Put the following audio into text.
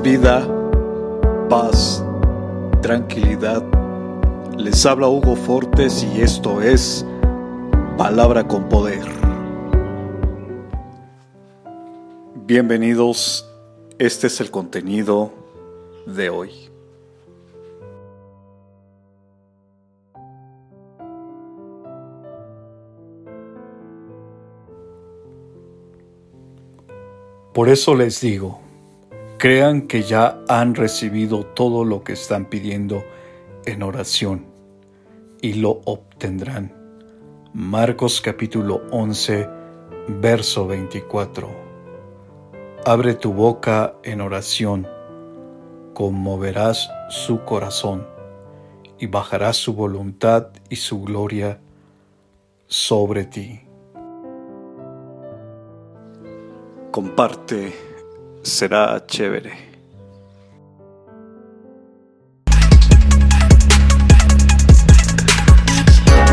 vida, paz, tranquilidad. Les habla Hugo Fortes y esto es Palabra con Poder. Bienvenidos, este es el contenido de hoy. Por eso les digo, crean que ya han recibido todo lo que están pidiendo en oración y lo obtendrán. Marcos capítulo 11, verso 24. Abre tu boca en oración, conmoverás su corazón y bajarás su voluntad y su gloria sobre ti. comparte, será chévere.